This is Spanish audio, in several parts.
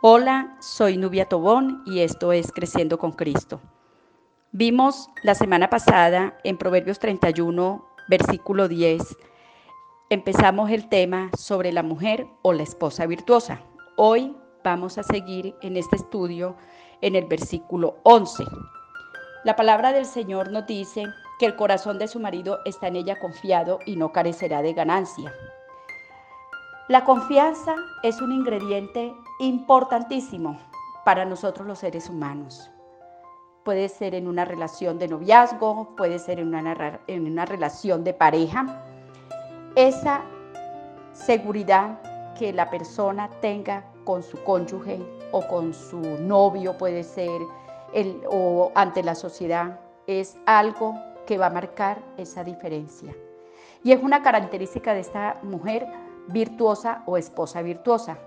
Hola, soy Nubia Tobón y esto es Creciendo con Cristo. Vimos la semana pasada en Proverbios 31, versículo 10, empezamos el tema sobre la mujer o la esposa virtuosa. Hoy vamos a seguir en este estudio en el versículo 11. La palabra del Señor nos dice que el corazón de su marido está en ella confiado y no carecerá de ganancia. La confianza es un ingrediente importantísimo para nosotros los seres humanos. Puede ser en una relación de noviazgo, puede ser en una, en una relación de pareja. Esa seguridad que la persona tenga con su cónyuge o con su novio, puede ser, el, o ante la sociedad, es algo que va a marcar esa diferencia. Y es una característica de esta mujer virtuosa o esposa virtuosa.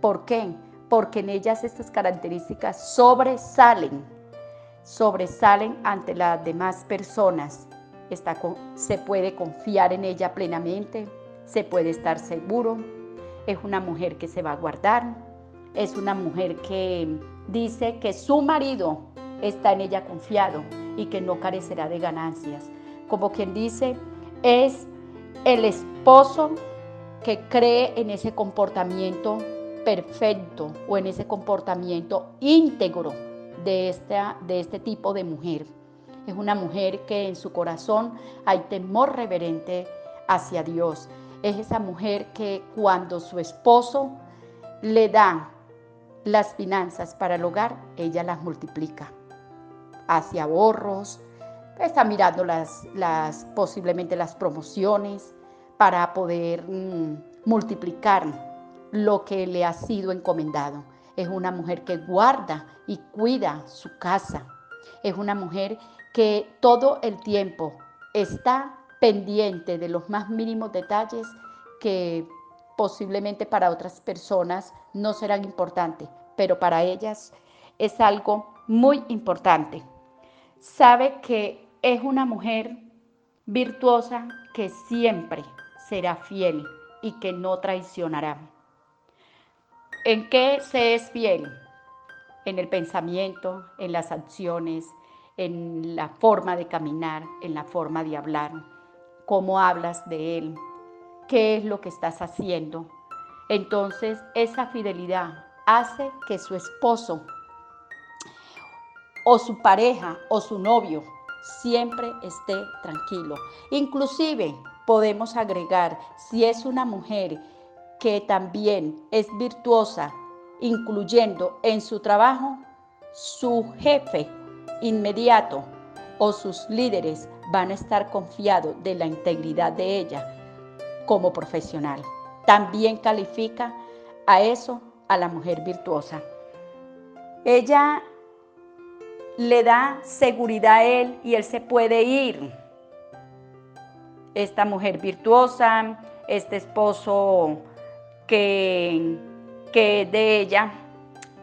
¿Por qué? Porque en ellas estas características sobresalen, sobresalen ante las demás personas. Está se puede confiar en ella plenamente, se puede estar seguro. Es una mujer que se va a guardar, es una mujer que dice que su marido está en ella confiado y que no carecerá de ganancias. Como quien dice, es el esposo que cree en ese comportamiento perfecto o en ese comportamiento íntegro de, de este tipo de mujer. Es una mujer que en su corazón hay temor reverente hacia Dios. Es esa mujer que cuando su esposo le da las finanzas para el hogar, ella las multiplica hacia ahorros, está mirando las, posiblemente las promociones para poder mm, multiplicar lo que le ha sido encomendado. Es una mujer que guarda y cuida su casa. Es una mujer que todo el tiempo está pendiente de los más mínimos detalles que posiblemente para otras personas no serán importantes, pero para ellas es algo muy importante sabe que es una mujer virtuosa que siempre será fiel y que no traicionará. ¿En qué se es fiel? En el pensamiento, en las acciones, en la forma de caminar, en la forma de hablar, cómo hablas de él, qué es lo que estás haciendo. Entonces esa fidelidad hace que su esposo o su pareja o su novio siempre esté tranquilo. Inclusive podemos agregar, si es una mujer que también es virtuosa, incluyendo en su trabajo, su jefe inmediato o sus líderes van a estar confiados de la integridad de ella como profesional. También califica a eso a la mujer virtuosa. Ella le da seguridad a él y él se puede ir. Esta mujer virtuosa, este esposo que, que de ella,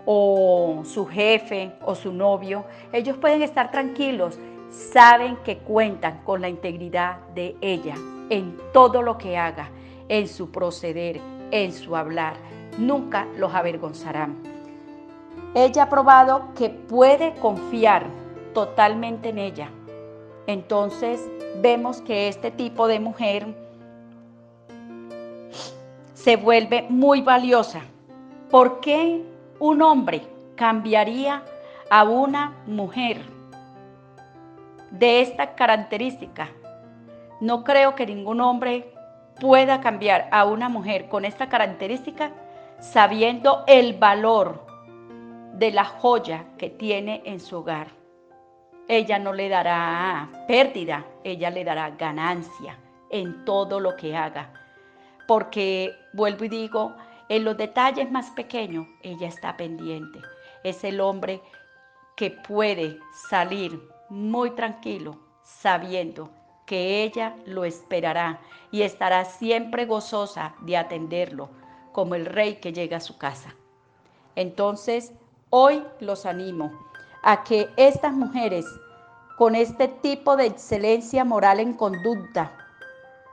o su jefe o su novio, ellos pueden estar tranquilos, saben que cuentan con la integridad de ella en todo lo que haga, en su proceder, en su hablar. Nunca los avergonzarán. Ella ha probado que puede confiar totalmente en ella. Entonces vemos que este tipo de mujer se vuelve muy valiosa. ¿Por qué un hombre cambiaría a una mujer de esta característica? No creo que ningún hombre pueda cambiar a una mujer con esta característica sabiendo el valor de la joya que tiene en su hogar. Ella no le dará pérdida, ella le dará ganancia en todo lo que haga. Porque, vuelvo y digo, en los detalles más pequeños, ella está pendiente. Es el hombre que puede salir muy tranquilo sabiendo que ella lo esperará y estará siempre gozosa de atenderlo como el rey que llega a su casa. Entonces, Hoy los animo a que estas mujeres, con este tipo de excelencia moral en conducta,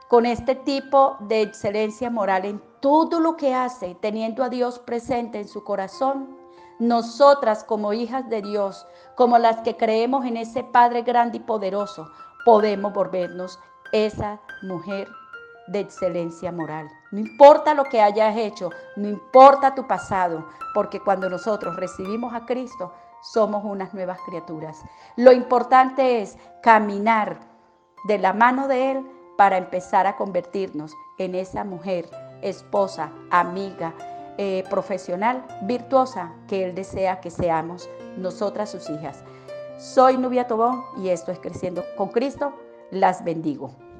con este tipo de excelencia moral en todo lo que hace, teniendo a Dios presente en su corazón, nosotras como hijas de Dios, como las que creemos en ese Padre grande y poderoso, podemos volvernos esa mujer de excelencia moral. No importa lo que hayas hecho, no importa tu pasado, porque cuando nosotros recibimos a Cristo, somos unas nuevas criaturas. Lo importante es caminar de la mano de Él para empezar a convertirnos en esa mujer, esposa, amiga, eh, profesional, virtuosa que Él desea que seamos nosotras sus hijas. Soy Nubia Tobón y esto es Creciendo con Cristo. Las bendigo.